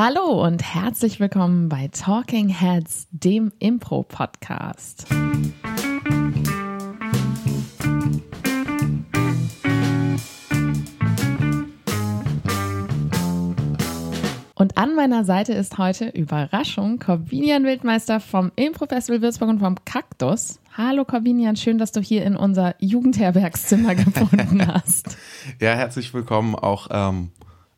Hallo und herzlich willkommen bei Talking Heads, dem Impro-Podcast. Und an meiner Seite ist heute Überraschung Corbinian Wildmeister vom Impro Festival Würzburg und vom Kaktus. Hallo Corbinian, schön, dass du hier in unser Jugendherbergszimmer gefunden hast. ja, herzlich willkommen auch ähm,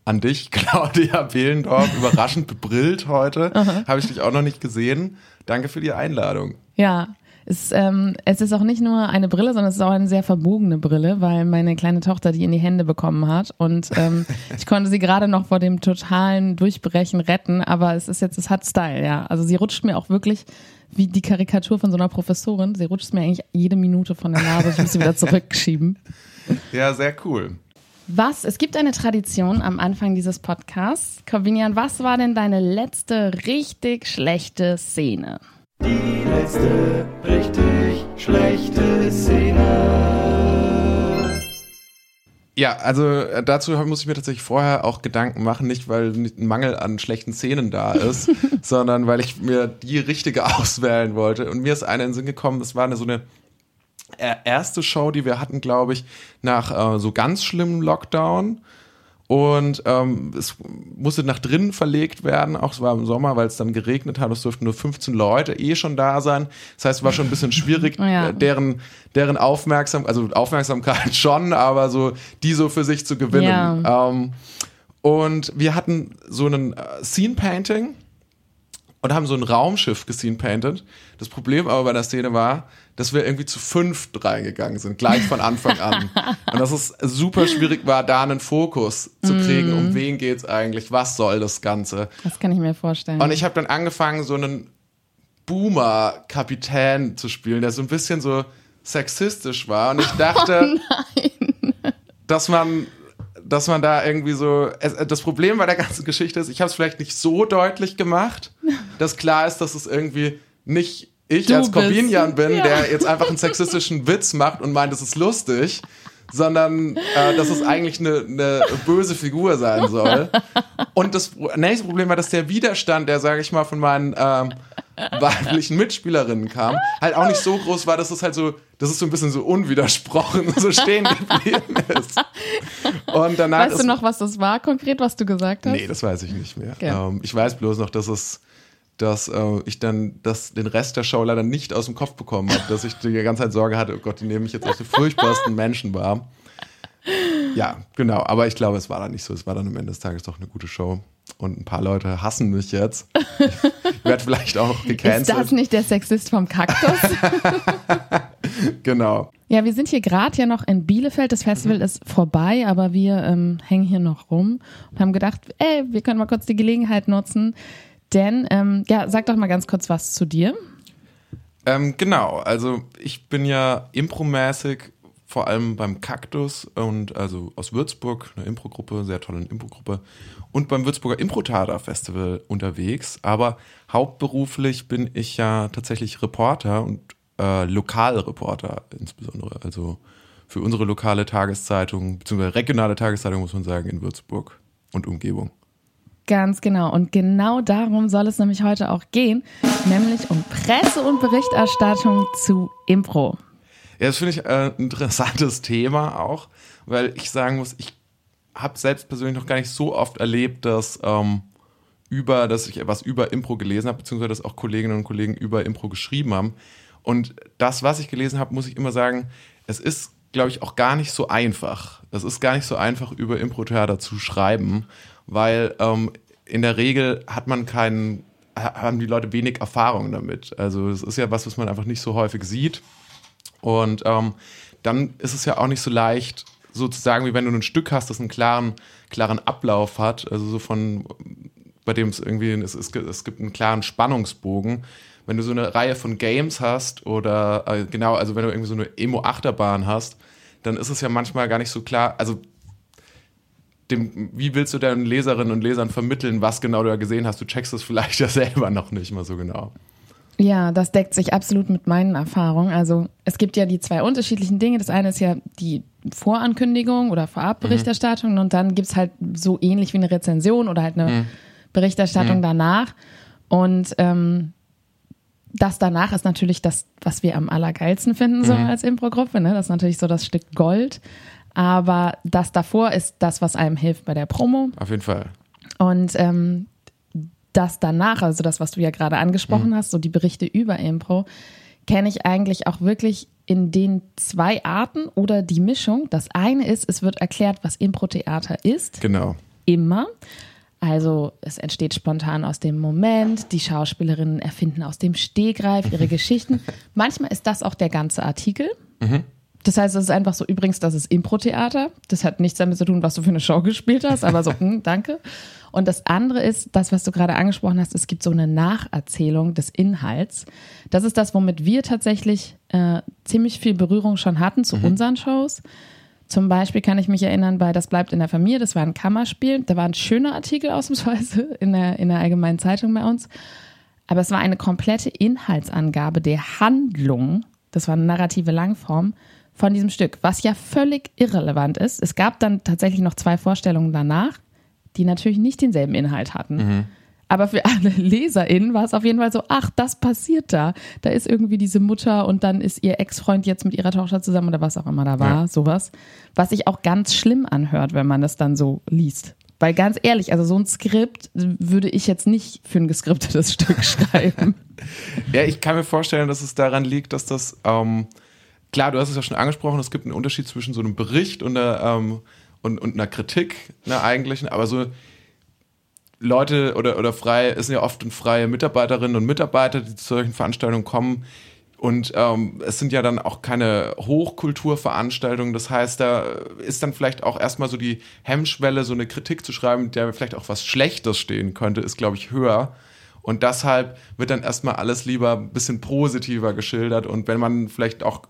an dich, Claudia Behlendorf. Überraschend bebrillt heute. Habe ich dich auch noch nicht gesehen. Danke für die Einladung. Ja, es, ähm, es ist auch nicht nur eine Brille, sondern es ist auch eine sehr verbogene Brille, weil meine kleine Tochter die in die Hände bekommen hat. Und ähm, ich konnte sie gerade noch vor dem totalen Durchbrechen retten, aber es ist jetzt, es hat Style, ja. Also sie rutscht mir auch wirklich wie die Karikatur von so einer Professorin. Sie rutscht mir eigentlich jede Minute von der Nase. Ich muss sie wieder zurückschieben. Ja, sehr cool. Was, es gibt eine Tradition am Anfang dieses Podcasts. Corvinian, was war denn deine letzte richtig schlechte Szene? Die letzte richtig schlechte Szene. Ja, also äh, dazu muss ich mir tatsächlich vorher auch Gedanken machen, nicht weil ein Mangel an schlechten Szenen da ist, sondern weil ich mir die richtige auswählen wollte. Und mir ist eine in den Sinn gekommen, das war eine so eine erste Show, die wir hatten, glaube ich, nach äh, so ganz schlimmen Lockdown. Und ähm, es musste nach drinnen verlegt werden, auch es war im Sommer, weil es dann geregnet hat. Es durften nur 15 Leute eh schon da sein. Das heißt, es war schon ein bisschen schwierig, ja. Äh, deren, deren Aufmerksam, also Aufmerksamkeit schon, aber so die so für sich zu gewinnen. Ja. Ähm, und wir hatten so einen äh, Scene Painting und haben so ein Raumschiff gescene painted. Das Problem aber bei der Szene war, dass wir irgendwie zu fünft reingegangen sind, gleich von Anfang an. Und dass es super schwierig war, da einen Fokus zu kriegen, mm. um wen geht's eigentlich, was soll das Ganze. Das kann ich mir vorstellen. Und ich habe dann angefangen, so einen Boomer-Kapitän zu spielen, der so ein bisschen so sexistisch war. Und ich dachte, oh dass man dass man da irgendwie so. Das Problem bei der ganzen Geschichte ist, ich habe es vielleicht nicht so deutlich gemacht, dass klar ist, dass es irgendwie nicht ich du als Corbinian bin, ja. der jetzt einfach einen sexistischen Witz macht und meint, es ist lustig, sondern äh, dass es eigentlich eine, eine böse Figur sein soll. Und das nächste Problem war, dass der Widerstand, der, sage ich mal, von meinen ähm, weiblichen Mitspielerinnen kam, halt auch nicht so groß war, dass es halt so, dass es so ein bisschen so unwidersprochen so stehen geblieben ist. Und danach weißt du noch, was das war konkret, was du gesagt hast? Nee, das weiß ich nicht mehr. Okay. Ähm, ich weiß bloß noch, dass es dass äh, ich dann das, den Rest der Show leider nicht aus dem Kopf bekommen habe, dass ich die ganze Zeit Sorge hatte, oh Gott, die nehmen mich jetzt als die furchtbarsten Menschen wahr. Ja, genau, aber ich glaube, es war dann nicht so. Es war dann am Ende des Tages doch eine gute Show. Und ein paar Leute hassen mich jetzt. Ich werde vielleicht auch gecancelt. Ist das nicht der Sexist vom Kaktus? genau. Ja, wir sind hier gerade ja noch in Bielefeld. Das Festival mhm. ist vorbei, aber wir ähm, hängen hier noch rum und haben gedacht, ey, wir können mal kurz die Gelegenheit nutzen, denn, ähm, ja, sag doch mal ganz kurz was zu dir. Ähm, genau, also ich bin ja impromäßig vor allem beim Kaktus und also aus Würzburg, eine Impro-Gruppe, sehr tolle Impro-Gruppe und beim Würzburger Impro-Tada Festival unterwegs. Aber hauptberuflich bin ich ja tatsächlich Reporter und äh, Lokalreporter insbesondere. Also für unsere lokale Tageszeitung, beziehungsweise regionale Tageszeitung muss man sagen, in Würzburg und Umgebung. Ganz genau. Und genau darum soll es nämlich heute auch gehen, nämlich um Presse- und Berichterstattung zu Impro. Ja, das finde ich äh, ein interessantes Thema auch, weil ich sagen muss, ich habe selbst persönlich noch gar nicht so oft erlebt, dass ähm, über, dass ich etwas über Impro gelesen habe, beziehungsweise dass auch Kolleginnen und Kollegen über Impro geschrieben haben. Und das, was ich gelesen habe, muss ich immer sagen, es ist, glaube ich, auch gar nicht so einfach. Es ist gar nicht so einfach, über Impro-Theater zu schreiben weil ähm, in der Regel hat man keinen, haben die Leute wenig Erfahrung damit. Also es ist ja was, was man einfach nicht so häufig sieht. Und ähm, dann ist es ja auch nicht so leicht, sozusagen, wie wenn du ein Stück hast, das einen klaren, klaren Ablauf hat, also so von, bei dem es irgendwie, es, es, es gibt einen klaren Spannungsbogen. Wenn du so eine Reihe von Games hast oder äh, genau, also wenn du irgendwie so eine Emo-Achterbahn hast, dann ist es ja manchmal gar nicht so klar, also dem, wie willst du deinen Leserinnen und Lesern vermitteln, was genau du da gesehen hast? Du checkst es vielleicht ja selber noch nicht mal so genau. Ja, das deckt sich absolut mit meinen Erfahrungen. Also es gibt ja die zwei unterschiedlichen Dinge. Das eine ist ja die Vorankündigung oder Vorabberichterstattung mhm. und dann gibt es halt so ähnlich wie eine Rezension oder halt eine mhm. Berichterstattung danach. Und ähm, das danach ist natürlich das, was wir am allergeilsten finden, so als Impro-Gruppe. Ne? Das ist natürlich so das Stück Gold. Aber das davor ist das, was einem hilft bei der Promo. Auf jeden Fall. Und ähm, das danach, also das, was du ja gerade angesprochen hast, so die Berichte über Impro, kenne ich eigentlich auch wirklich in den zwei Arten oder die Mischung. Das eine ist, es wird erklärt, was Impro-Theater ist, Genau. immer. Also es entsteht spontan aus dem Moment, die Schauspielerinnen erfinden aus dem Stegreif ihre Geschichten. Manchmal ist das auch der ganze Artikel. Das heißt, es ist einfach so, übrigens, das ist Impro-Theater. Das hat nichts damit zu tun, was du für eine Show gespielt hast, aber so, hm, danke. Und das andere ist, das, was du gerade angesprochen hast, es gibt so eine Nacherzählung des Inhalts. Das ist das, womit wir tatsächlich äh, ziemlich viel Berührung schon hatten zu unseren Shows. Zum Beispiel kann ich mich erinnern bei Das bleibt in der Familie, das war ein Kammerspiel. Da war ein schöner Artikel ausnahmsweise in der, in der allgemeinen Zeitung bei uns. Aber es war eine komplette Inhaltsangabe der Handlung, das war eine narrative Langform, von diesem Stück, was ja völlig irrelevant ist. Es gab dann tatsächlich noch zwei Vorstellungen danach, die natürlich nicht denselben Inhalt hatten. Aber für alle LeserInnen war es auf jeden Fall so, ach, das passiert da. Da ist irgendwie diese Mutter und dann ist ihr Ex-Freund jetzt mit ihrer Tochter zusammen oder was auch immer da war, Ja. sowas. Was sich auch ganz schlimm anhört, wenn man das dann so liest. Weil ganz ehrlich, also so ein Skript würde ich jetzt nicht für ein geskriptetes Stück schreiben. Ja, ich kann mir vorstellen, dass es daran liegt, dass das, ähm, klar, du hast es ja schon angesprochen, es gibt einen Unterschied zwischen so einem Bericht und einer, ähm, und, und einer Kritik, einer eigentlichen, aber so Leute oder, oder frei, es sind ja oft freie Mitarbeiterinnen und Mitarbeiter, die zu solchen Veranstaltungen kommen. Und ähm, es sind ja dann auch keine Hochkulturveranstaltungen. Das heißt, da ist dann vielleicht auch erstmal so die Hemmschwelle, so eine Kritik zu schreiben, der vielleicht auch was Schlechtes stehen könnte, ist, glaube ich, höher. Und deshalb wird dann erstmal alles lieber ein bisschen positiver geschildert. Und wenn man vielleicht auch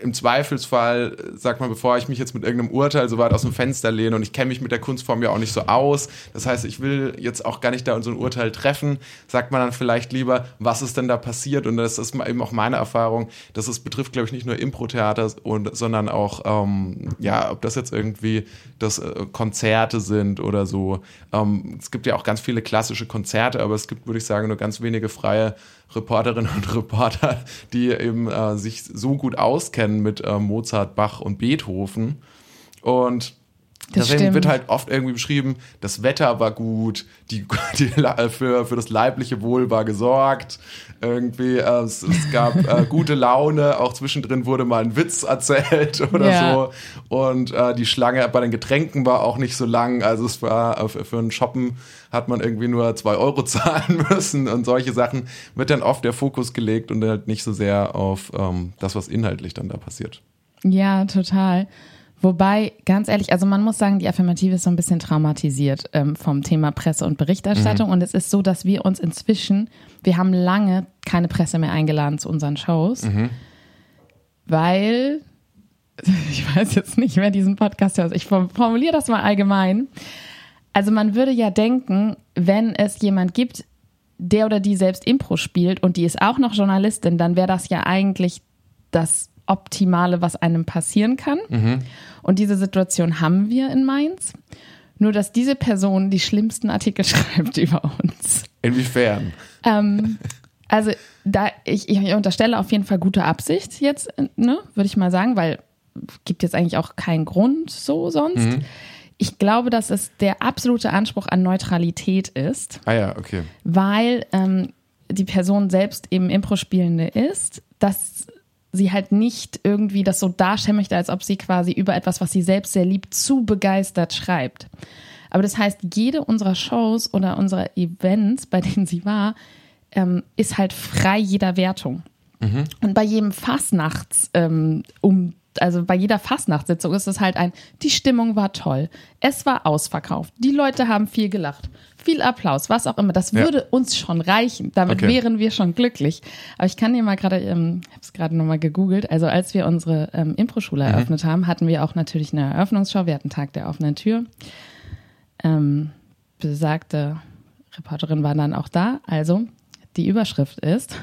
im Zweifelsfall, sagt man, bevor ich mich jetzt mit irgendeinem Urteil so weit aus dem Fenster lehne und ich kenne mich mit der Kunstform ja auch nicht so aus, das heißt, ich will jetzt auch gar nicht da so ein Urteil treffen, sagt man dann vielleicht lieber, was ist denn da passiert? Und das ist eben auch meine Erfahrung, dass es betrifft, glaube ich, nicht nur Impro-Theater, sondern auch, ähm, ja, ob das jetzt irgendwie das äh, Konzerte sind oder so. Ähm, es gibt ja auch ganz viele klassische Konzerte, aber es gibt, würde ich sagen, nur ganz wenige freie Reporterinnen und Reporter, die eben äh, sich so gut auskennen mit äh, Mozart, Bach und Beethoven. Und Das Deswegen stimmt. wird halt oft irgendwie beschrieben, das Wetter war gut, die, die, für, für das leibliche Wohl war gesorgt, irgendwie, äh, es, es gab äh, gute Laune, auch zwischendrin wurde mal ein Witz erzählt oder Ja. so. Und äh, die Schlange bei den Getränken war auch nicht so lang, also es war äh, für, für ein Shoppen hat man irgendwie nur zwei Euro zahlen müssen und solche Sachen wird dann oft der Fokus gelegt und halt nicht so sehr auf ähm, das, was inhaltlich dann da passiert. Ja, total. Wobei, ganz ehrlich, also man muss sagen, die Affirmative ist so ein bisschen traumatisiert ähm, vom Thema Presse und Berichterstattung. Und es ist so, dass wir uns inzwischen, wir haben lange keine Presse mehr eingeladen zu unseren Shows, weil, ich weiß jetzt nicht, wer diesen Podcast hört, ich form- formuliere das mal allgemein. Also man würde ja denken, wenn es jemand gibt, der oder die selbst Impro spielt und die ist auch noch Journalistin, dann wäre das ja eigentlich das Optimale, was einem passieren kann. Und diese Situation haben wir in Mainz. Nur, dass diese Person die schlimmsten Artikel schreibt über uns. Inwiefern? Ähm, also, da ich, ich unterstelle auf jeden Fall gute Absicht jetzt, ne, würde ich mal sagen, weil gibt jetzt eigentlich auch keinen Grund so sonst. Ich glaube, dass es der absolute Anspruch an Neutralität ist Ah ja, okay. weil ähm, die Person selbst eben Impro-Spielende ist, dass sie halt nicht irgendwie das so darstellen möchte, als ob sie quasi über etwas, was sie selbst sehr liebt, zu begeistert schreibt. Aber das heißt, jede unserer Shows oder unserer Events, bei denen sie war, ähm, ist halt frei jeder Wertung. Und bei jedem Fastnachts, ähm, um, also bei jeder Fastnachtssitzung ist es halt ein, die Stimmung war toll, es war ausverkauft, die Leute haben viel gelacht, viel Applaus, was auch immer. Das Ja. würde uns schon reichen. Damit Okay. wären wir schon glücklich. Aber ich kann dir mal gerade, ähm, ich habe es gerade nochmal gegoogelt. Also als wir unsere ähm, Impro-Schule eröffnet haben, hatten wir auch natürlich eine Eröffnungsshow. Wir hatten Tag der offenen Tür. Ähm, besagte Reporterin war dann auch da. Also die Überschrift ist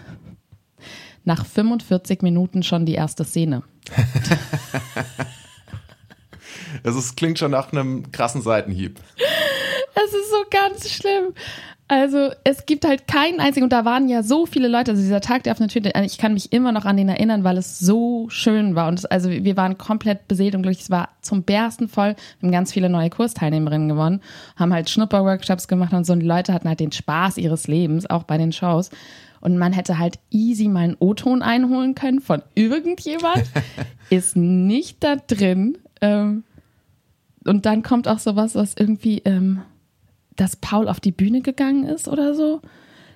nach 45 Minuten schon die erste Szene. Also es klingt schon nach einem krassen Seitenhieb. Es ist so ganz schlimm. Also es gibt halt keinen einzigen, und da waren ja so viele Leute, also dieser Tag der offenen Tür, ich kann mich immer noch an den erinnern, weil es so schön war. Und es, also wir waren komplett beseelt und glücklich. Es war zum Bersten voll. Wir haben ganz viele neue Kursteilnehmerinnen gewonnen, haben halt Schnupperworkshops gemacht und so. Und die Leute hatten halt den Spaß ihres Lebens, auch bei den Shows. Und man hätte halt easy mal einen O-Ton einholen können von irgendjemand. ist nicht da drin. Ähm, und dann kommt auch sowas, was irgendwie, ähm, dass Paul auf die Bühne gegangen ist oder so.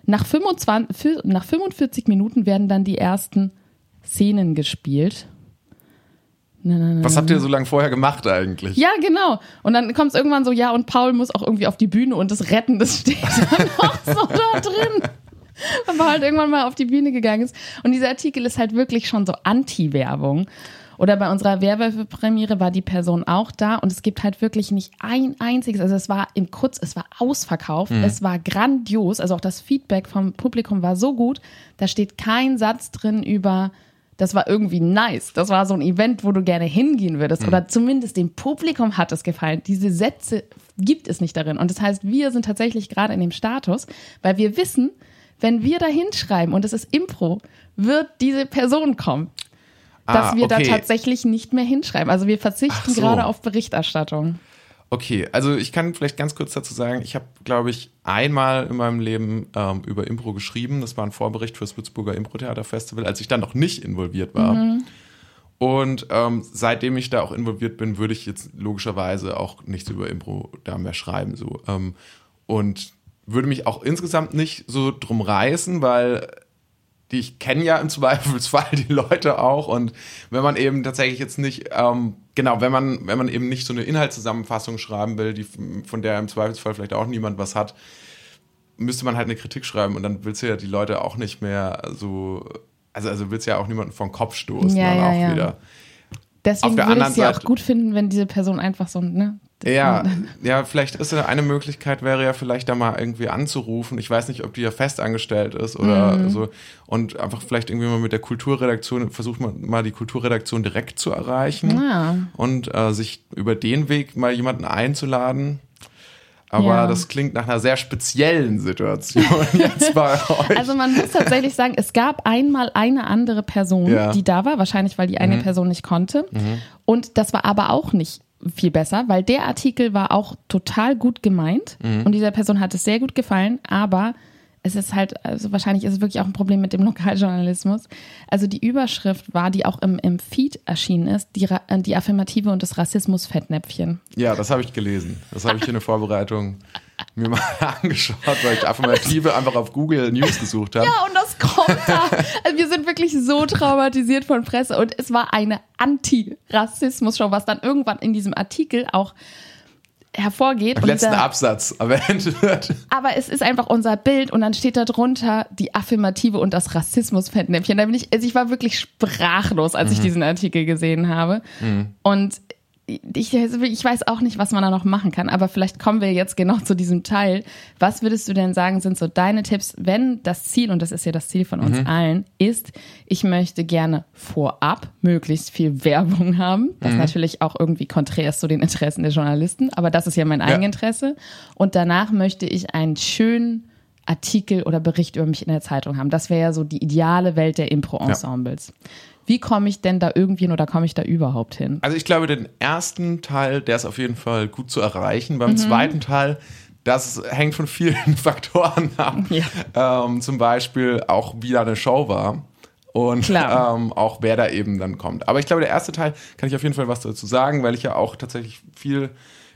Nach, 25, für, nach 45 Minuten werden dann die ersten Szenen gespielt. Na, na, na, Was habt ihr so lange vorher gemacht eigentlich? Ja, genau. Und dann kommt es irgendwann so, ja, und Paul muss auch irgendwie auf die Bühne und das Retten, das steht dann noch so da drin. Aber halt irgendwann mal auf die Bühne gegangen ist. Und dieser Artikel ist halt wirklich schon so Anti-Werbung. Oder bei unserer Werwölfe-Premiere war die Person auch da. Und es gibt halt wirklich nicht ein einziges, also es war im Kurz, es war ausverkauft, es war grandios, also auch das Feedback vom Publikum war so gut, da steht kein Satz drin über, das war irgendwie nice, das war so ein Event, wo du gerne hingehen würdest. Oder zumindest dem Publikum hat es gefallen. Diese Sätze gibt es nicht darin. Und das heißt, wir sind tatsächlich gerade in dem Status, weil wir wissen, wenn wir da hinschreiben und es ist Impro, wird diese Person kommen dass Ah, wir da okay. tatsächlich nicht mehr hinschreiben. Also wir verzichten so. gerade auf Berichterstattung. Okay, also ich kann vielleicht ganz kurz dazu sagen, ich habe, glaube ich, einmal in meinem Leben ähm, über Impro geschrieben. Das war ein Vorbericht fürs Würzburger Impro-Theater-Festival, als ich dann noch nicht involviert war. Und ähm, seitdem ich da auch involviert bin, würde ich jetzt logischerweise auch nichts über Impro da mehr schreiben. So. Ähm, und würde mich auch insgesamt nicht so drum reißen, weil die ich kenne ja im Zweifelsfall die Leute auch und wenn man eben tatsächlich jetzt nicht ähm, genau wenn man wenn man eben nicht so eine Inhaltszusammenfassung schreiben will die von der im Zweifelsfall vielleicht auch niemand was hat müsste man halt eine Kritik schreiben und dann willst du ja die Leute auch nicht mehr so also also willst du ja auch niemanden vom Kopf stoßen Ja, dann ja, auch ja. wieder Deswegen würde ich es ja auch gut finden, wenn diese Person einfach so, ne? Ja, ja, vielleicht ist ja eine Möglichkeit wäre ja vielleicht da mal irgendwie anzurufen. Ich weiß nicht, ob die ja festangestellt ist oder Mhm. so und einfach vielleicht irgendwie mal mit der Kulturredaktion versucht man mal die Kulturredaktion direkt zu erreichen Ja. und äh, sich über den Weg mal jemanden einzuladen. Aber Ja. das klingt nach einer sehr speziellen Situation jetzt bei euch. Also man muss tatsächlich sagen, es gab einmal eine andere Person, Ja. Mhm. die da war, wahrscheinlich weil die eine Person nicht konnte. Und das war aber auch nicht viel besser, weil der Artikel war auch total gut gemeint Mhm. und dieser Person hat es sehr gut gefallen, aber es ist halt, also wahrscheinlich ist es wirklich auch ein Problem mit dem Lokaljournalismus. Also die Überschrift war, die auch im, im Feed erschienen ist, die, äh, die Affirmative und das Rassismus-Fettnäpfchen. ja, das habe ich gelesen. Das habe ich in der Vorbereitung mir mal angeschaut, weil ich Affirmative einfach auf Google News gesucht habe. Ja, und das kommt da. Also wir sind wirklich so traumatisiert von Presse und es war eine Anti-Rassismus-Show, was dann irgendwann in diesem Artikel auch hervorgeht. Im letzten Absatz erwähnt wird. aber es ist einfach unser Bild und dann steht da drunter die Affirmative und das Rassismus-Fettnäpfchen. Da bin ich, also ich war wirklich sprachlos, als ich diesen Artikel gesehen habe. Und ich, also ich weiß auch nicht, was man da noch machen kann, aber vielleicht kommen wir jetzt genau zu diesem Teil. Was würdest du denn sagen, sind so deine Tipps, wenn das Ziel, und das ist ja das Ziel von uns allen, ist, ich möchte gerne vorab möglichst viel Werbung haben, das natürlich auch irgendwie konträr ist zu den Interessen der Journalisten, aber das ist ja mein Eigeninteresse. Und danach möchte ich einen schönen Artikel oder Bericht über mich in der Zeitung haben. Das wäre ja so die ideale Welt der Impro-Ensembles. Wie komme ich denn da irgendwie hin oder komme ich da überhaupt hin? Also ich glaube, den ersten Teil, der ist auf jeden Fall gut zu erreichen. Mhm. Beim zweiten Teil, das hängt von vielen Faktoren ab. Ähm, zum Beispiel auch, wie da eine Show war. Und ähm, auch wer da eben dann kommt. Aber ich glaube, der erste Teil kann ich auf jeden Fall was dazu sagen, weil ich ja auch tatsächlich viel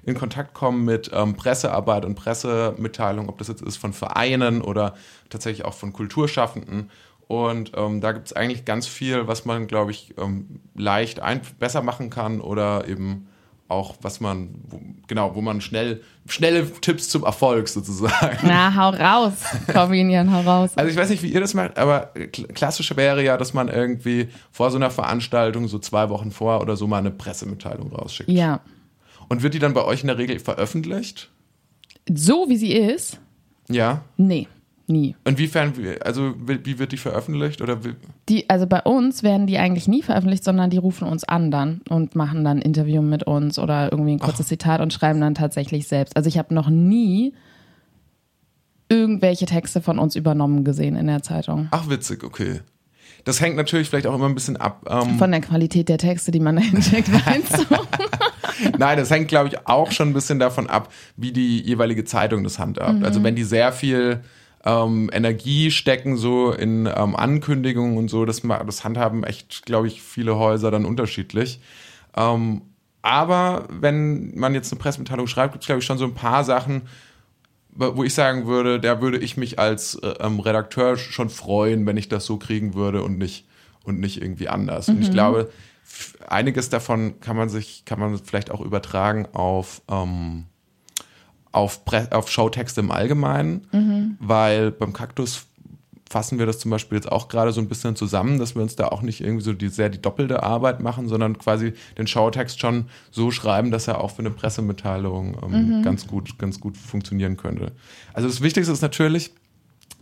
in Kontakt komme mit ähm, Pressearbeit und Pressemitteilung, ob das jetzt ist von Vereinen oder tatsächlich auch von Kulturschaffenden. Und ähm, da gibt es eigentlich ganz viel, was man, glaube ich, ähm, leicht besser machen kann oder eben auch, was man, wo, genau, wo man schnell, schnelle Tipps zum Erfolg sozusagen. Na, hau raus, Corvinian, hau raus. Also ich weiß nicht, wie ihr das macht, aber kl- klassisch wäre ja, dass man irgendwie vor so einer Veranstaltung so zwei Wochen vor oder so mal eine Pressemitteilung rausschickt. Ja. Und wird die dann bei euch in der Regel veröffentlicht? So wie sie ist, Ja. nee. nie. Inwiefern, also wie wird die veröffentlicht? Oder Die, also bei uns werden die eigentlich nie veröffentlicht, sondern die rufen uns an dann und machen dann ein Interview mit uns oder irgendwie ein kurzes Zitat und schreiben dann tatsächlich selbst. Also ich habe noch nie irgendwelche Texte von uns übernommen gesehen in der Zeitung. ach, witzig, okay. Das hängt natürlich vielleicht auch immer ein bisschen ab. Ähm, Von der Qualität der Texte, die man da hinsteckt, meinst du? Nein, das hängt, glaube ich, auch schon ein bisschen davon ab, wie die jeweilige Zeitung das handhabt. Also wenn die sehr viel ähm, Energie stecken, so in ähm, Ankündigungen und so, das, das handhaben echt, glaube ich, viele Häuser dann unterschiedlich. Ähm, aber wenn man jetzt eine Pressemitteilung schreibt, gibt es, glaube ich, schon so ein paar Sachen, wo ich sagen würde, da würde ich mich als äh, ähm, Redakteur schon freuen, wenn ich das so kriegen würde und nicht und nicht irgendwie anders. Und ich glaube, f- einiges davon kann man sich, kann man vielleicht auch übertragen auf ähm, auf, Pre auf Showtexte im Allgemeinen, weil beim Kaktus fassen wir das zum Beispiel jetzt auch gerade so ein bisschen zusammen, dass wir uns da auch nicht irgendwie so die, sehr die doppelte Arbeit machen, sondern quasi den Showtext schon so schreiben, dass er auch für eine Pressemitteilung ähm, ganz gut, ganz gut funktionieren könnte. Also das Wichtigste ist natürlich,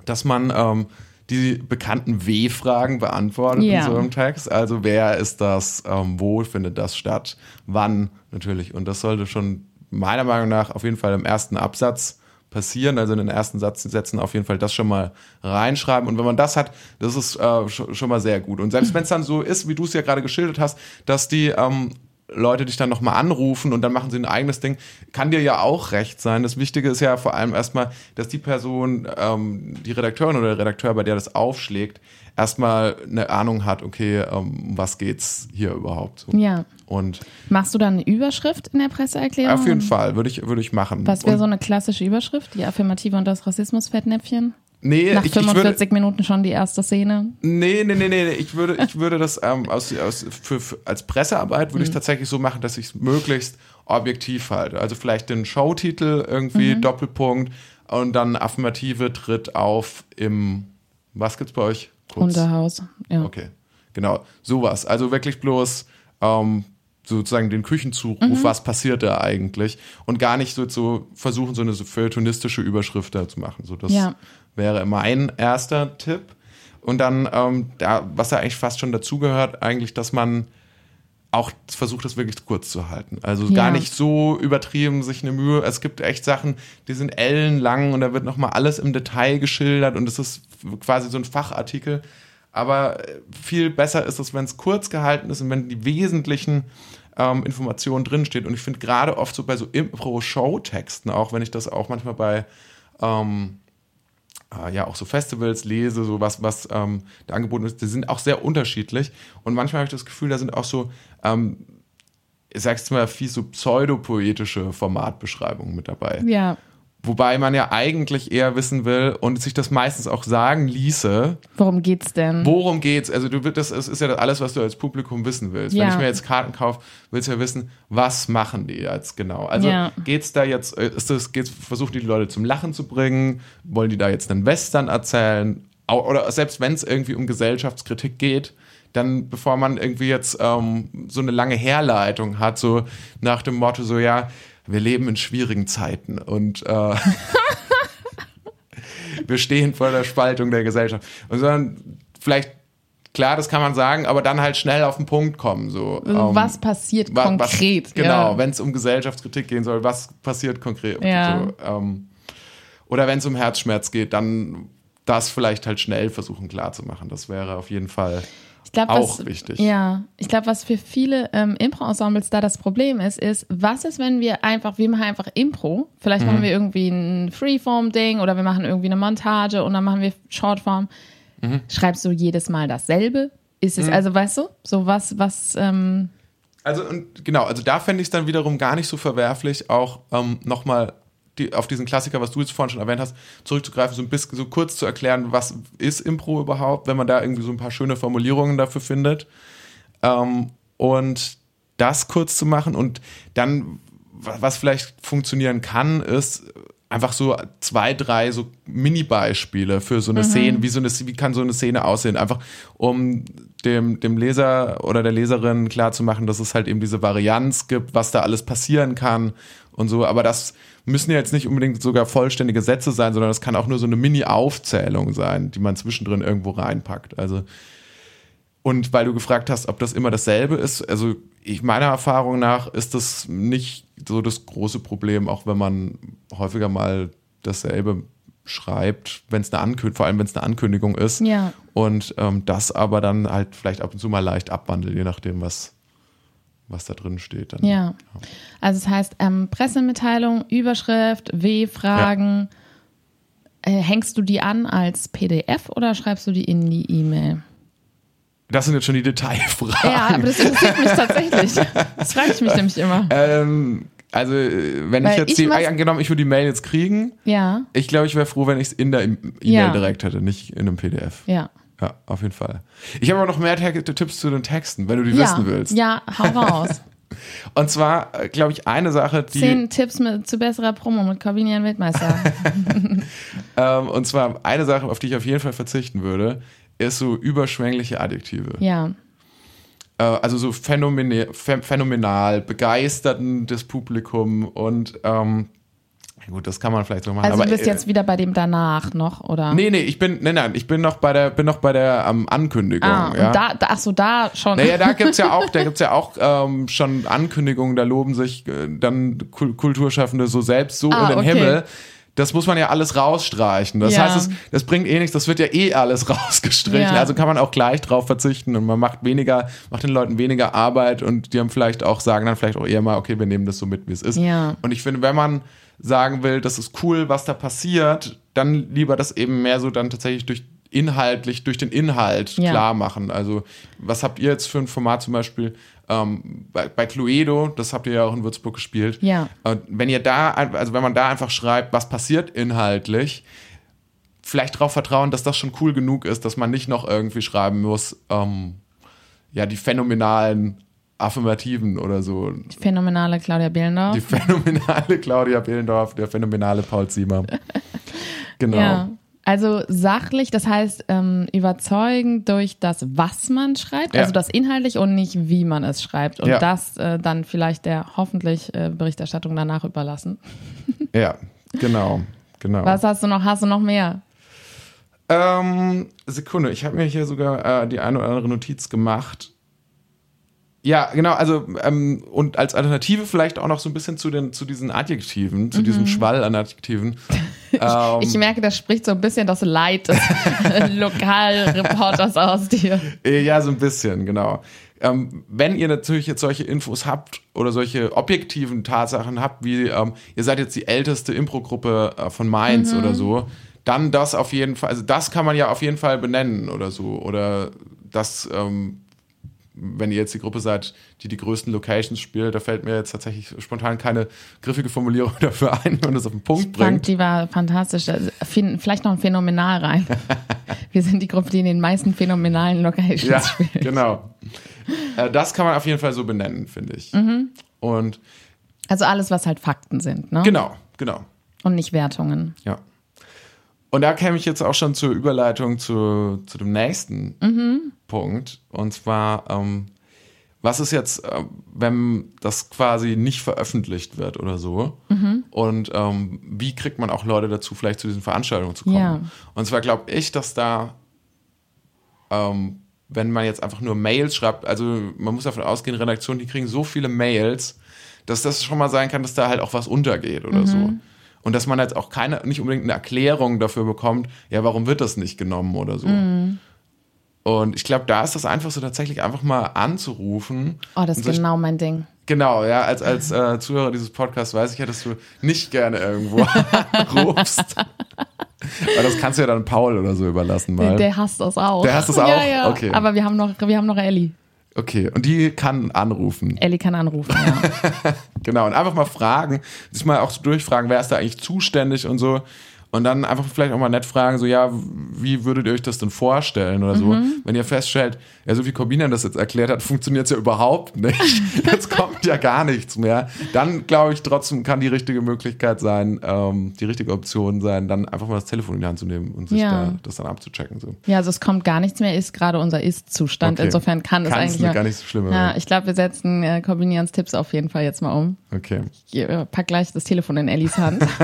dass man ähm, die bekannten W-Fragen beantwortet Ja. in so einem Text. Also wer ist das, ähm, wo findet das statt, wann natürlich. Und das sollte schon meiner Meinung nach auf jeden Fall im ersten Absatz passieren, also in den ersten Satz Sätzen auf jeden Fall das schon mal reinschreiben. Und wenn man das hat, das ist äh, schon, mal sehr gut. Und selbst wenn es dann so ist, wie du es ja gerade geschildert hast, dass die ähm, Leute dich dann nochmal anrufen und dann machen sie ein eigenes Ding, kann dir ja auch recht sein. Das Wichtige ist ja vor allem erstmal, dass die Person, ähm, die Redakteurin oder der Redakteur, bei der das aufschlägt, erstmal eine Ahnung hat, okay, ähm, um was geht's hier überhaupt? So. Ja. Und Machst du dann eine Überschrift in der Presseerklärung? auf jeden Fall würde ich, würde ich machen. Was wäre so eine klassische Überschrift? Die Affirmative und das Rassismus-Fettnäpfchen? Nee, Nach ich, ich würde, 45 Minuten schon die erste Szene. Nee, nee, nee, nee, ich würde, ich würde das ähm, aus, aus, für, für, als Pressearbeit würde ich tatsächlich so machen, dass ich es möglichst objektiv halte. Also vielleicht den Showtitel irgendwie, Doppelpunkt und dann Affirmative tritt auf im, was gibt's bei euch? Kurz. Unterhaus. Ja. Okay, genau, sowas. Also wirklich bloß ähm, sozusagen den Küchenzuruf, was passiert da eigentlich und gar nicht so zu versuchen, so eine so feuilletonistische Überschrift da zu machen. So, das Ja. Wäre mein erster Tipp. Und dann, ähm, da, was da eigentlich fast schon dazugehört, eigentlich, dass man auch versucht, das wirklich kurz zu halten. Also Ja. gar nicht so übertrieben sich eine Mühe. Es gibt echt Sachen, die sind ellenlang und da wird nochmal alles im Detail geschildert und es ist quasi so ein Fachartikel. Aber äh, viel besser ist es, wenn es kurz gehalten ist und wenn die wesentlichen ähm, Informationen drinsteht. Und ich finde gerade oft so bei so Impro-Show-Texten, auch wenn ich das auch manchmal bei ähm, äh, ja auch so Festivals lese, so was, was ähm, da angeboten ist, die sind auch sehr unterschiedlich. Und manchmal habe ich das Gefühl, da sind auch so, ähm, ich sag's mal, viel so pseudopoetische Formatbeschreibungen mit dabei. Ja. Wobei man ja eigentlich eher wissen will und sich das meistens auch sagen ließe, Worum geht's denn? worum geht's? Also du das, ist ja alles, was du als Publikum wissen willst. Wenn Ja. ich mir jetzt Karten kaufe, willst du ja wissen, was machen die jetzt genau? Also Ja. geht's da jetzt, äh, ist das, geht's, versuchen die Leute zum Lachen zu bringen? Wollen die da jetzt einen Western erzählen? Oder selbst wenn es irgendwie um Gesellschaftskritik geht, dann bevor man irgendwie jetzt ähm, so eine lange Herleitung hat, so nach dem Motto, so ja, wir leben in schwierigen Zeiten und äh, wir stehen vor der Spaltung der Gesellschaft. Und sondern vielleicht, klar, das kann man sagen, aber dann halt schnell auf den Punkt kommen. So, Also ähm, was passiert wa- konkret? Was, genau, Ja. wenn es um Gesellschaftskritik gehen soll, was passiert konkret? Ja. So, ähm, oder wenn es um Herzschmerz geht, dann das vielleicht halt schnell versuchen klarzumachen. Das wäre auf jeden Fall Ich glaub, auch was, wichtig. Ja, ich glaube, was für viele ähm, Impro-Ensembles da das Problem ist, ist, was ist, wenn wir einfach, wir machen einfach Impro, vielleicht Mhm. machen wir irgendwie ein Freeform-Ding oder wir machen irgendwie eine Montage und dann machen wir Shortform. Mhm. Schreibst du jedes Mal dasselbe? Ist es, also weißt du, so was, was, ähm, Also und genau, also da fände ich es dann wiederum gar nicht so verwerflich, auch ähm, nochmal die, auf diesen Klassiker, was du jetzt vorhin schon erwähnt hast, zurückzugreifen, so ein bisschen so kurz zu erklären, was ist Impro überhaupt, wenn man da irgendwie so ein paar schöne Formulierungen dafür findet. Ähm, und das kurz zu machen und dann, wa- was vielleicht funktionieren kann, ist einfach so zwei, drei so Mini-Beispiele für so eine Szene, wie so eine, wie kann so eine Szene aussehen, einfach um dem, dem Leser oder der Leserin klarzumachen, dass es halt eben diese Varianz gibt, was da alles passieren kann und so, aber das müssen ja jetzt nicht unbedingt sogar vollständige Sätze sein, sondern es kann auch nur so eine Mini-Aufzählung sein, die man zwischendrin irgendwo reinpackt. Also und weil du gefragt hast, ob das immer dasselbe ist, also ich meiner Erfahrung nach ist das nicht so das große Problem, auch wenn man häufiger mal dasselbe schreibt, wenn es eine Ankündigung, vor allem wenn es eine Ankündigung ist. Ja. Und ähm, das aber dann halt vielleicht ab und zu mal leicht abwandelt, je nachdem, was, was da drin steht. Dann, Ja. Also es heißt ähm, Pressemitteilung, Überschrift, W-Fragen. Äh, hängst du die an als PDF oder schreibst du die in die E-Mail? Das sind jetzt schon die Detailfragen. Ja, aber das interessiert mich tatsächlich. Das frage ich mich nämlich immer. Ähm, also, äh, wenn Weil ich jetzt ich die, angenommen, ich würde die Mail jetzt kriegen, Ja, ich glaube, ich wäre froh, wenn ich es in der E-Mail Ja. direkt hätte, nicht in einem PDF. ja. Ja, auf jeden Fall. Ich habe aber noch mehr Tipps zu den Texten, wenn du die ja. wissen willst. Ja, hau raus. Und zwar, äh, glaube ich, eine Sache, die. Zehn Tipps mit, zu besserer Promo mit Corbinian Wildmeister. Ähm, und zwar eine Sache, auf die ich auf jeden Fall verzichten würde, ist so überschwängliche Adjektive. Ja, Äh, also so phänomene, phän- phänomenal, begeisterten das Publikum und ähm, gut, das kann man vielleicht so machen. also du bist äh, jetzt wieder bei dem danach noch, oder? Nee, nee, ich bin, nein, nein, ich bin noch bei der, bin noch bei der ähm, Ankündigung. Ah, ja. da, da, ach so, da schon. Naja, da gibt's ja auch, da gibt's ja auch ähm, schon Ankündigungen, da loben sich äh, dann Kul Kulturschaffende so selbst so Ah, in den okay. Himmel. Das muss man ja alles rausstreichen. Das Ja. heißt, es, das bringt eh nichts, das wird ja eh alles rausgestrichen. Ja. Also kann man auch gleich drauf verzichten und man macht weniger, macht den Leuten weniger Arbeit und die haben vielleicht auch, sagen dann vielleicht auch eher mal, okay, wir nehmen das so mit, wie es ist. Ja. Und ich finde, wenn man sagen will, das ist cool, was da passiert, dann lieber das eben mehr so dann tatsächlich durch inhaltlich, durch den Inhalt Ja. klar machen. Also, was habt ihr jetzt für ein Format zum Beispiel ähm, bei, bei Cluedo, das habt ihr ja auch in Würzburg gespielt. Ja. Und wenn ihr da, also wenn man da einfach schreibt, was passiert inhaltlich, vielleicht darauf vertrauen, dass das schon cool genug ist, dass man nicht noch irgendwie schreiben muss, ähm, ja, die phänomenalen Affirmativen oder so. Phänomenale Claudia Behlendorf. Die phänomenale Claudia Behlendorf, der phänomenale Paul Ziemer. Genau. Ja. Also sachlich, das heißt ähm, überzeugend durch das, was man schreibt, Ja. also das inhaltlich und nicht, wie man es schreibt. Und Ja. das äh, dann vielleicht der hoffentlich äh, Berichterstattung danach überlassen. Ja, genau. genau. Was hast du noch? Hast du noch mehr? Ähm, Sekunde, ich habe mir hier sogar äh, die eine oder andere Notiz gemacht. Ja, genau, also ähm, und als Alternative vielleicht auch noch so ein bisschen zu den zu diesen Adjektiven, zu diesem Schwall an Adjektiven. ähm, Ich merke, das spricht so ein bisschen das Leid des Lokalreporters aus dir. Äh, Ja, so ein bisschen, genau. Ähm, wenn ihr natürlich jetzt solche Infos habt oder solche objektiven Tatsachen habt, wie ähm, ihr seid jetzt die älteste Impro-Gruppe äh, von Mainz oder so, dann das auf jeden Fall, also das kann man ja auf jeden Fall benennen oder so. Oder das, ähm, wenn ihr jetzt die Gruppe seid, die die größten Locations spielt, da fällt mir jetzt tatsächlich spontan keine griffige Formulierung dafür ein, wenn man das auf den Punkt Fand, bringt. die war fantastisch. Also, Vielleicht noch ein Phänomenal rein. Wir sind die Gruppe, die in den meisten phänomenalen Locations Ja, spielt. genau. Äh, das kann man auf jeden Fall so benennen, finde ich. Und Also alles, was halt Fakten sind, ne? genau, genau. Und nicht Wertungen. Ja. Und da käme ich jetzt auch schon zur Überleitung zu, zu dem nächsten Punkt. Und zwar, ähm, was ist jetzt, äh, wenn das quasi nicht veröffentlicht wird oder so? Und ähm, wie kriegt man auch Leute dazu, vielleicht zu diesen Veranstaltungen zu kommen? Ja. Und zwar glaube ich, dass da, ähm, wenn man jetzt einfach nur Mails schreibt, also man muss davon ausgehen, Redaktionen, die kriegen so viele Mails, dass das schon mal sein kann, dass da halt auch was untergeht oder so. Und dass man jetzt auch keine, nicht unbedingt eine Erklärung dafür bekommt, ja, warum wird das nicht genommen oder so. Und ich glaube, da ist das einfach so tatsächlich einfach mal anzurufen. Oh, das ist sich- genau mein Ding. Genau, ja, als, als äh, Zuhörer dieses Podcasts weiß ich ja, dass du nicht gerne irgendwo anrufst. Aber das kannst du ja dann Paul oder so überlassen mal. Der hasst das auch. Der hasst das auch? Ja, ja. Okay. Aber wir haben noch, wir haben noch Ellie. Okay, und die kann anrufen. Ellie kann anrufen, ja. Genau, und einfach mal fragen, sich mal auch so durchfragen, wer ist da eigentlich zuständig und so. Und dann einfach vielleicht auch mal nett fragen, so, ja, wie würdet ihr euch das denn vorstellen oder so? Wenn ihr feststellt, ja, so wie Corbinian das jetzt erklärt hat, funktioniert es ja überhaupt nicht. Jetzt kommt ja gar nichts mehr. Dann glaube ich trotzdem kann die richtige Möglichkeit sein, ähm, die richtige Option sein, dann einfach mal das Telefon in die Hand zu nehmen und sich Ja. da, das dann abzuchecken. So. Ja, also es kommt gar nichts mehr, ist gerade unser Ist-Zustand. Okay. Insofern kann es eigentlich gar nicht so schlimm Ja, ich glaube, wir setzen äh, Corbinians Tipps auf jeden Fall jetzt mal um. Okay. Ich äh, pack gleich das Telefon in Ellis Hand.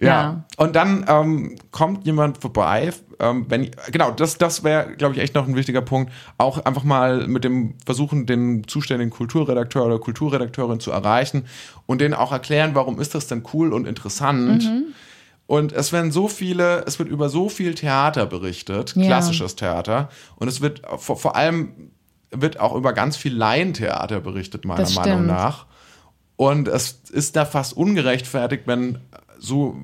Ja. Ja. Und dann ähm, kommt jemand vorbei, ähm, wenn genau, das, das wäre, glaube ich, echt noch ein wichtiger Punkt. Auch einfach mal mit dem versuchen, den zuständigen Kulturredakteur oder Kulturredakteurin zu erreichen und denen auch erklären, warum ist das denn cool und interessant. Mhm. Und es werden so viele, es wird über so viel Theater berichtet, Ja. klassisches Theater. Und es wird vor, vor allem wird auch über ganz viel Laientheater berichtet, meiner Meinung nach. Und es ist da fast ungerechtfertigt, wenn so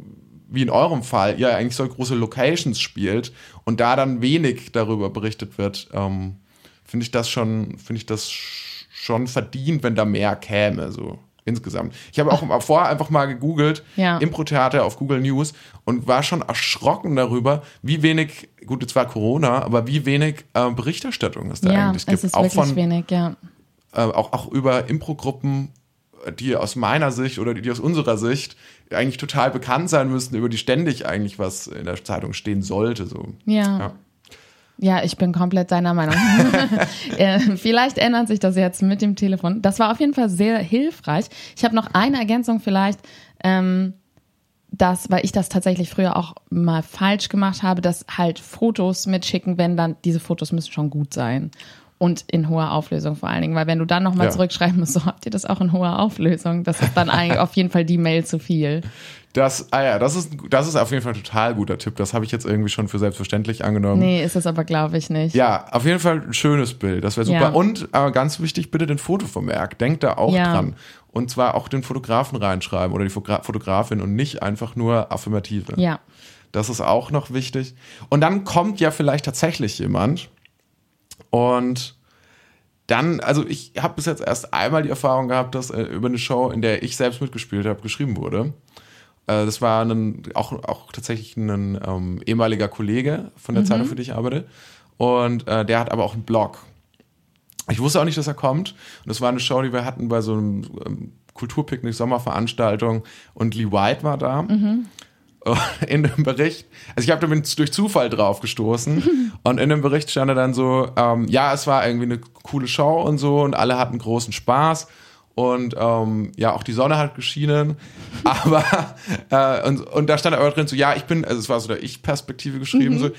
wie in eurem Fall ihr eigentlich so große Locations spielt und da dann wenig darüber berichtet wird, ähm, finde ich das schon, finde ich das sch- schon verdient, wenn da mehr käme, so insgesamt. Ich habe auch mal vorher einfach mal gegoogelt, Ja. Impro-Theater auf Google News und war schon erschrocken darüber, wie wenig, gut, jetzt war Corona, aber wie wenig äh, Berichterstattung es da ja, eigentlich es gibt. ist Auch von, wenig, ja. äh, auch, auch über Impro-Gruppen, die aus meiner Sicht oder die aus unserer Sicht eigentlich total bekannt sein müssten, über die ständig eigentlich was in der Zeitung stehen sollte. So. Ja. Ja. Ja, ich bin komplett deiner Meinung. äh, vielleicht ändert sich das jetzt mit dem Telefon. Das war auf jeden Fall sehr hilfreich. Ich habe noch eine Ergänzung vielleicht, ähm, dass, weil ich das tatsächlich früher auch mal falsch gemacht habe, dass halt Fotos mitschicken, wenn dann, diese Fotos müssen schon gut sein. Und in hoher Auflösung vor allen Dingen, weil wenn du dann nochmal Ja. zurückschreiben musst, so habt ihr das auch in hoher Auflösung, das ist dann eigentlich auf jeden Fall die Mail zu viel. Das, ah ja, das ist, das ist auf jeden Fall ein total guter Tipp. Das habe ich jetzt irgendwie schon für selbstverständlich angenommen. Nee, ist es aber, glaube ich, nicht. Ja, auf jeden Fall ein schönes Bild. Das wäre super. Ja. Und äh, ganz wichtig, bitte den Fotovermerk. Denkt da auch Ja. dran. Und zwar auch den Fotografen reinschreiben oder die Fogra Fotografin und nicht einfach nur Affirmative. Ja. Das ist auch noch wichtig. Und dann kommt ja vielleicht tatsächlich jemand und dann, also ich habe bis jetzt erst einmal die Erfahrung gehabt, dass äh, über eine Show, in der ich selbst mitgespielt habe, geschrieben wurde. Äh, das war ein, auch, auch tatsächlich ein ähm, ehemaliger Kollege von der Zeitung, für die ich arbeite. Und äh, der hat aber auch einen Blog. Ich wusste auch nicht, dass er kommt. Und das war eine Show, die wir hatten bei so einem ähm, Kulturpicknick, Sommerveranstaltung. Und Lee White war da. In dem Bericht, also ich habe da bin durch Zufall drauf gestoßen und in dem Bericht stand da dann so, ähm, ja, es war irgendwie eine coole Show und so und alle hatten großen Spaß und ähm, ja, auch die Sonne hat geschienen, aber äh, und, und da stand aber drin so, ja, ich bin, also es war so der Ich-Perspektive geschrieben, so,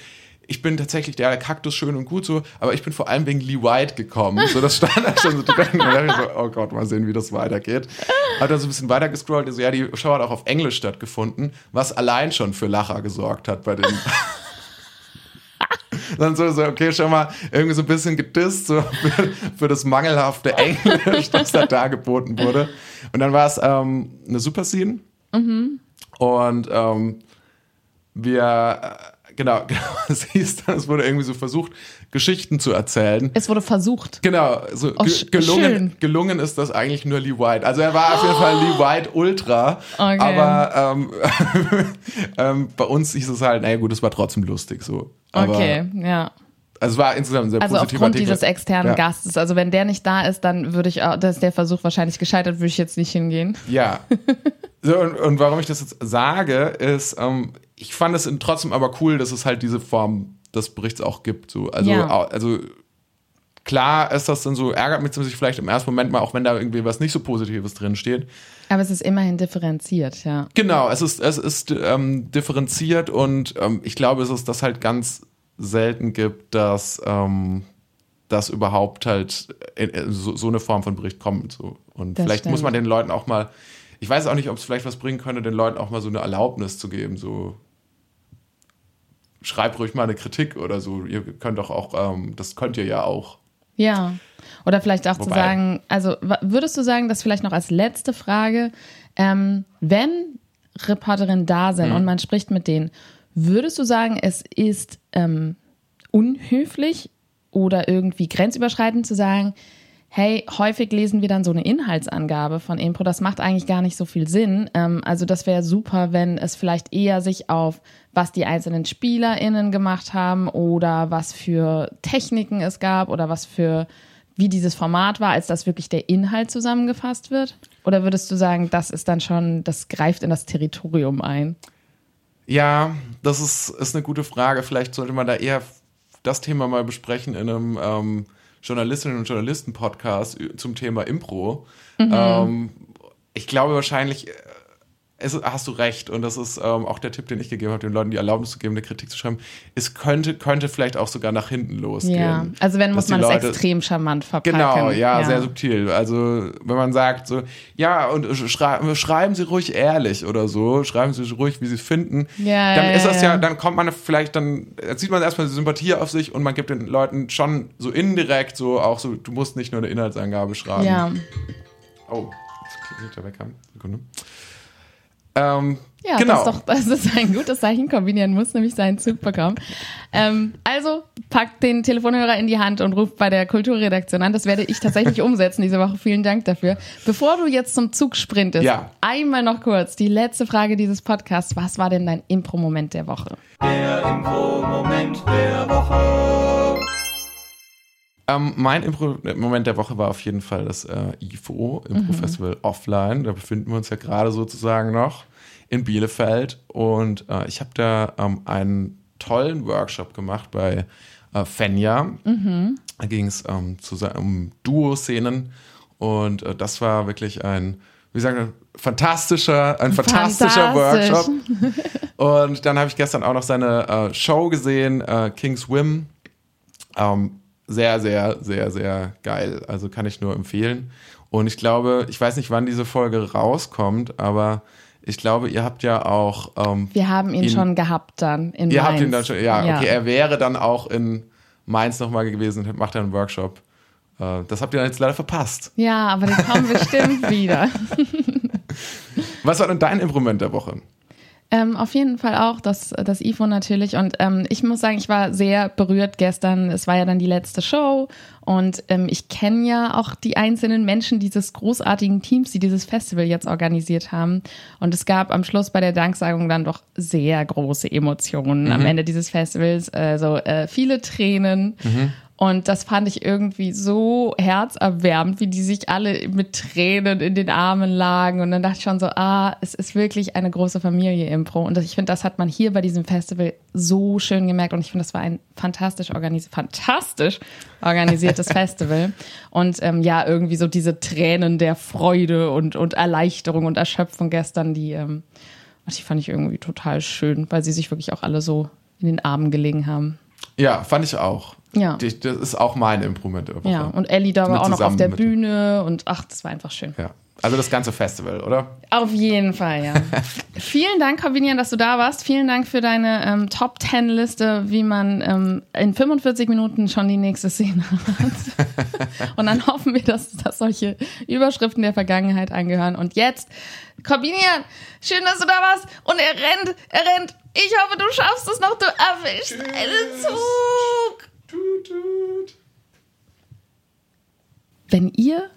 ich bin tatsächlich der Kaktus schön und gut so, aber ich bin vor allem wegen Lee White gekommen. So, das stand da schon so drin. Und dann ich so, oh Gott, mal sehen, wie das weitergeht. Hab dann so ein bisschen weiter gescrollt, so, ja, die Show hat auch auf Englisch stattgefunden, was allein schon für Lacher gesorgt hat bei den. dann so, so, okay, schon mal irgendwie so ein bisschen gedisst so für, für das mangelhafte Englisch, das da dargeboten wurde. Und dann war es ähm, eine Super Scene. Und ähm, wir, genau, genau, hieß dann, es wurde irgendwie so versucht, Geschichten zu erzählen. Es wurde versucht. Genau, so Oh, ge gelungen, schön. gelungen ist das eigentlich nur Lee White. Also er war auf jeden Fall Lee White Ultra, Okay. aber ähm, ähm, bei uns hieß es halt, naja gut, es war trotzdem lustig so. Aber, Okay, ja. Also es war insgesamt ein sehr Also positiver aufgrund Artikel. dieses externen Ja. Gastes. Also wenn der nicht da ist, dann würde ich auch, dass der Versuch wahrscheinlich gescheitert, würde ich jetzt nicht hingehen. Ja. So, und, und warum ich das jetzt sage, ist, ähm, ich fand es trotzdem aber cool, dass es halt diese Form des Berichts auch gibt. So. Also, Ja. also klar ist das dann so, ärgert mich sich vielleicht im ersten Moment mal, auch wenn da irgendwie was nicht so Positives drin steht. Aber es ist immerhin differenziert, ja. Genau, es ist, es ist ähm, differenziert und ähm, ich glaube, es ist das halt ganz selten gibt, dass ähm, das überhaupt halt in, in so, so eine Form von Bericht kommt. So. Und Das vielleicht muss man stimmt. den Leuten auch mal, ich weiß auch nicht, ob es vielleicht was bringen könnte, den Leuten auch mal so eine Erlaubnis zu geben, so schreibt ruhig mal eine Kritik oder so. Ihr könnt doch auch, ähm, das könnt ihr ja auch. Ja. Oder vielleicht auch zu Wobei- sagen, also würdest du sagen, dass vielleicht noch als letzte Frage, ähm, wenn Reporterinnen da Mhm. sind und man spricht mit denen, würdest du sagen, es ist ähm, unhöflich oder irgendwie grenzüberschreitend zu sagen, hey, häufig lesen wir dann so eine Inhaltsangabe von Impro. Das macht eigentlich gar nicht so viel Sinn. Ähm, also das wäre super, wenn es vielleicht eher sich auf was die einzelnen SpielerInnen gemacht haben oder was für Techniken es gab oder was für wie dieses Format war, als dass wirklich der Inhalt zusammengefasst wird? Oder würdest du sagen, das ist dann schon, das greift in das Territorium ein? Ja, das ist, ist eine gute Frage. Vielleicht sollte man da eher das Thema mal besprechen in einem ähm, Journalistinnen und Journalisten-Podcast zum Thema Impro. Mhm. Ähm, ich glaube wahrscheinlich, äh, es, hast du recht und das ist ähm, auch der Tipp, den ich gegeben habe, den Leuten die Erlaubnis zu geben, eine Kritik zu schreiben. Es könnte, könnte vielleicht auch sogar nach hinten losgehen. Ja, also wenn muss man es extrem charmant verpacken. Genau, ja, ja, sehr subtil. Also wenn man sagt so, ja und schrei schreiben Sie ruhig ehrlich oder so, schreiben Sie ruhig, wie Sie es finden, ja, dann ist das ja, dann kommt man vielleicht, dann zieht man erstmal die Sympathie auf sich und man gibt den Leuten schon so indirekt so auch so, du musst nicht nur eine Inhaltsangabe schreiben. Ja. Oh, jetzt klingelt der Wecker. Sekunde. Ähm, ja, genau. das, ist doch, das ist ein gutes Zeichen. Kombinieren muss nämlich seinen Zug bekommen. Ähm, also packt den Telefonhörer in die Hand und ruft bei der Kulturredaktion an. Das werde ich tatsächlich umsetzen diese Woche. Vielen Dank dafür. Bevor du jetzt zum Zug sprintest, ja. einmal noch kurz die letzte Frage dieses Podcasts. Was war denn dein Impro-Moment der Woche? Der Impro-Moment der Woche. Ähm, mein Impro-Moment der Woche war auf jeden Fall das äh, IFO, Impro-Festival mhm. Offline. Da befinden wir uns ja gerade sozusagen noch in Bielefeld. Und äh, ich habe da ähm, einen tollen Workshop gemacht bei äh, Fenja. Mhm. Da ging es ähm, um Duo-Szenen. Und äh, das war wirklich ein, wie sagen wir, fantastischer, ein fantastischer Workshop. Und dann habe ich gestern auch noch seine äh, Show gesehen, äh, King's Whim. Ähm, sehr, sehr, sehr, sehr geil. Also kann ich nur empfehlen. Und ich glaube, ich weiß nicht, wann diese Folge rauskommt, aber ich glaube, ihr habt ja auch. Ähm, Wir haben ihn, ihn, schon gehabt dann in ihr Mainz. habt ihn dann schon, ja, ja, okay. Er wäre dann auch in Mainz nochmal gewesen und macht dann einen Workshop. Äh, das habt ihr dann jetzt leider verpasst. Ja, aber den kommen bestimmt wieder. Was war denn dein Improvement der Woche? Ähm, auf jeden Fall auch das, das IFO natürlich. Und ähm, ich muss sagen, ich war sehr berührt gestern. Es war ja dann die letzte Show und ähm, ich kenne ja auch die einzelnen Menschen dieses großartigen Teams, die dieses Festival jetzt organisiert haben. Und es gab am Schluss bei der Danksagung dann doch sehr große Emotionen mhm. am Ende dieses Festivals. Also äh, viele Tränen. Mhm. Und das fand ich irgendwie so herzerwärmend, wie die sich alle mit Tränen in den Armen lagen. Und dann dachte ich schon so, ah, es ist wirklich eine große Familie Impro. Und ich finde, das hat man hier bei diesem Festival so schön gemerkt. Und ich finde, das war ein fantastisch, organisi fantastisch organisiertes Festival. Und ähm, ja, irgendwie so diese Tränen der Freude und, und Erleichterung und Erschöpfung gestern, die, ähm, die fand ich irgendwie total schön, weil sie sich wirklich auch alle so in den Armen gelegen haben. Ja, fand ich auch. Ja. Das ist auch mein Improvement. Ja, und Ellie da war auch noch auf der Bühne und ach, das war einfach schön. Ja. Also das ganze Festival, oder? Auf jeden Fall, ja. Vielen Dank, Corvinian, dass du da warst. Vielen Dank für deine ähm, Top Ten Liste, wie man ähm, in 45 Minuten schon die nächste Szene hat. und dann hoffen wir, dass, dass solche Überschriften der Vergangenheit angehören. Und jetzt, Corvinian, schön, dass du da warst. Und er rennt, er rennt. Ich hoffe, du schaffst es noch. Du erwischst einen Zug. Tut, tut. Wenn ihr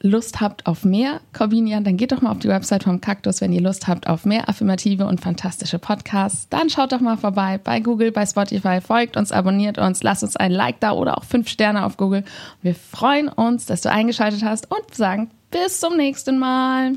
Lust habt auf mehr Corbinian, dann geht doch mal auf die Website vom Kaktus. Wenn ihr Lust habt auf mehr affirmative und fantastische Podcasts, dann schaut doch mal vorbei bei Google, bei Spotify, folgt uns, abonniert uns, lasst uns ein Like da oder auch fünf Sterne auf Google. Wir freuen uns, dass du eingeschaltet hast und sagen bis zum nächsten Mal.